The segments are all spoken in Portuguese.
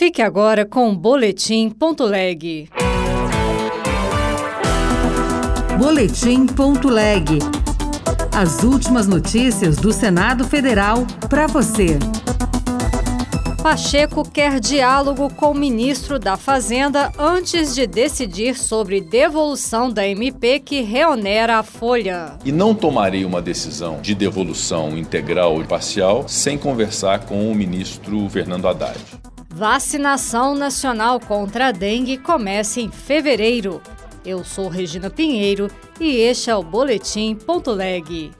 Fique agora com o Boletim.leg. Boletim.leg. As últimas notícias do Senado Federal para você. Pacheco quer diálogo com o ministro da Fazenda antes de decidir sobre devolução da MP que reonera a folha. E não tomarei uma decisão de devolução integral ou parcial sem conversar com o ministro Fernando Haddad. Vacinação nacional contra a dengue começa em fevereiro. Eu sou Regina Pinheiro e este é o Boletim Ponto Leg.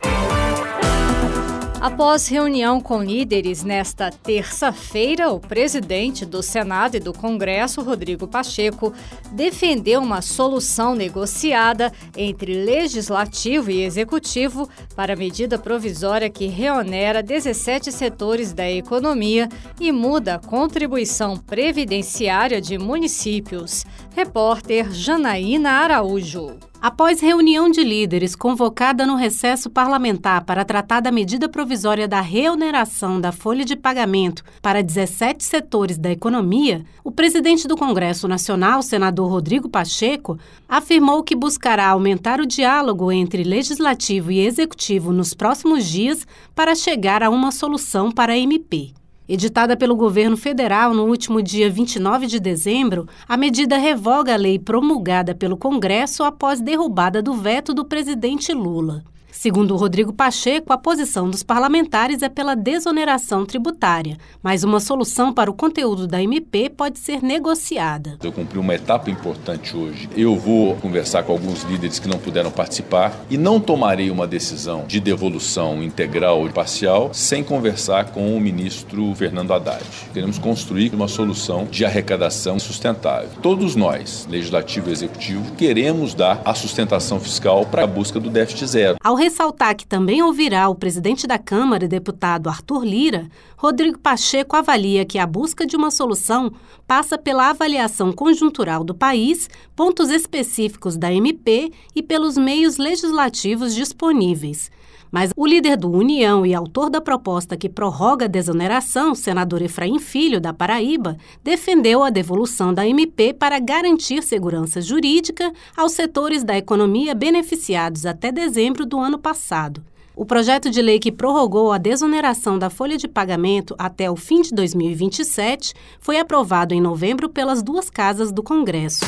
Após reunião com líderes nesta terça-feira, o presidente do Senado e do Congresso, Rodrigo Pacheco, defendeu uma solução negociada entre legislativo e executivo para a medida provisória que reonera 17 setores da economia e muda a contribuição previdenciária de municípios. Repórter Janaína Araújo. Após reunião de líderes convocada no recesso parlamentar para tratar da medida provisória da reoneração da folha de pagamento para 17 setores da economia, o presidente do Congresso Nacional, senador Rodrigo Pacheco, afirmou que buscará aumentar o diálogo entre legislativo e executivo nos próximos dias para chegar a uma solução para a MP. Editada pelo governo federal no último dia 29 de dezembro, a medida revoga a lei promulgada pelo Congresso após derrubada do veto do presidente Lula. Segundo Rodrigo Pacheco, a posição dos parlamentares é pela desoneração tributária, mas uma solução para o conteúdo da MP pode ser negociada. Eu cumpri uma etapa importante hoje. Eu vou conversar com alguns líderes que não puderam participar e não tomarei uma decisão de devolução integral ou parcial sem conversar com o ministro Fernando Haddad. Queremos construir uma solução de arrecadação sustentável. Todos nós, legislativo e executivo, queremos dar a sustentação fiscal para a busca do déficit zero. Ao ressaltar que também ouvirá o presidente da Câmara deputado Arthur Lira, Rodrigo Pacheco avalia que a busca de uma solução passa pela avaliação conjuntural do país, pontos específicos da MP e pelos meios legislativos disponíveis. Mas o líder do União e autor da proposta que prorroga a desoneração, senador Efraim Filho, da Paraíba, defendeu a devolução da MP para garantir segurança jurídica aos setores da economia beneficiados até dezembro do ano passado. O projeto de lei que prorrogou a desoneração da folha de pagamento até o fim de 2027 foi aprovado em novembro pelas duas casas do Congresso.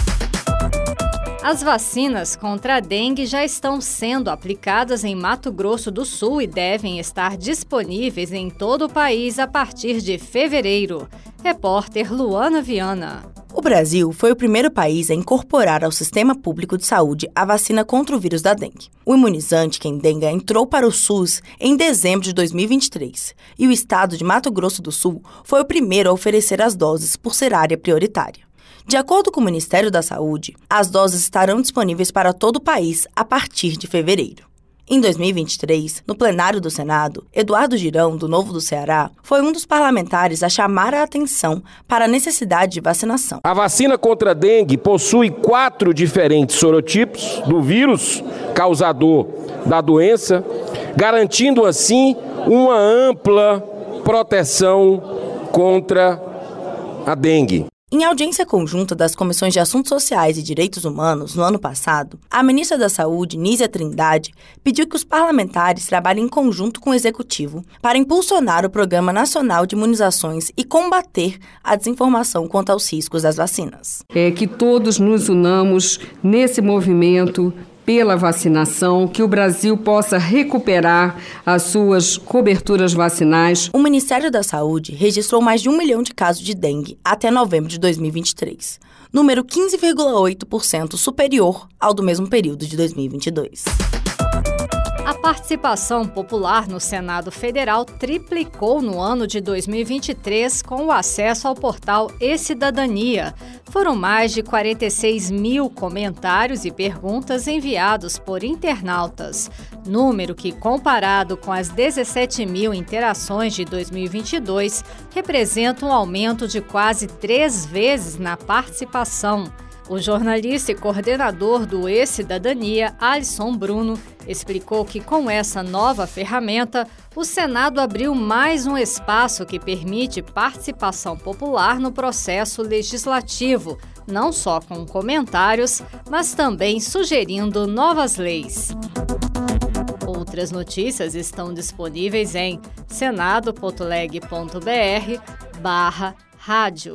As vacinas contra a dengue já estão sendo aplicadas em Mato Grosso do Sul e devem estar disponíveis em todo o país a partir de fevereiro. Repórter Luana Viana. O Brasil foi o primeiro país a incorporar ao sistema público de saúde a vacina contra o vírus da dengue. O imunizante Quendenga entrou para o SUS em dezembro de 2023 e o estado de Mato Grosso do Sul foi o primeiro a oferecer as doses por ser área prioritária. De acordo com o Ministério da Saúde, as doses estarão disponíveis para todo o país a partir de fevereiro. Em 2023, no plenário do Senado, Eduardo Girão, do Novo do Ceará, foi um dos parlamentares a chamar a atenção para a necessidade de vacinação. A vacina contra a dengue possui quatro diferentes sorotipos do vírus causador da doença, garantindo assim uma ampla proteção contra a dengue. Em audiência conjunta das Comissões de Assuntos Sociais e Direitos Humanos no ano passado, a ministra da Saúde, Nízia Trindade, pediu que os parlamentares trabalhem em conjunto com o Executivo para impulsionar o Programa Nacional de Imunizações e combater a desinformação quanto aos riscos das vacinas. É que todos nos unamos nesse movimento pela vacinação, que o Brasil possa recuperar as suas coberturas vacinais. O Ministério da Saúde registrou mais de um milhão de casos de dengue até novembro de 2023, número 15,8% superior ao do mesmo período de 2022. A participação popular no Senado Federal triplicou no ano de 2023 com o acesso ao portal E-Cidadania. Foram mais de 46 mil comentários e perguntas enviados por internautas, número que, comparado com as 17 mil interações de 2022, representa um aumento de quase três vezes na participação. O jornalista e coordenador do E-Cidadania, Alisson Bruno, explicou que com essa nova ferramenta, o Senado abriu mais um espaço que permite participação popular no processo legislativo, não só com comentários, mas também sugerindo novas leis. Outras notícias estão disponíveis em senado.leg.br barra rádio.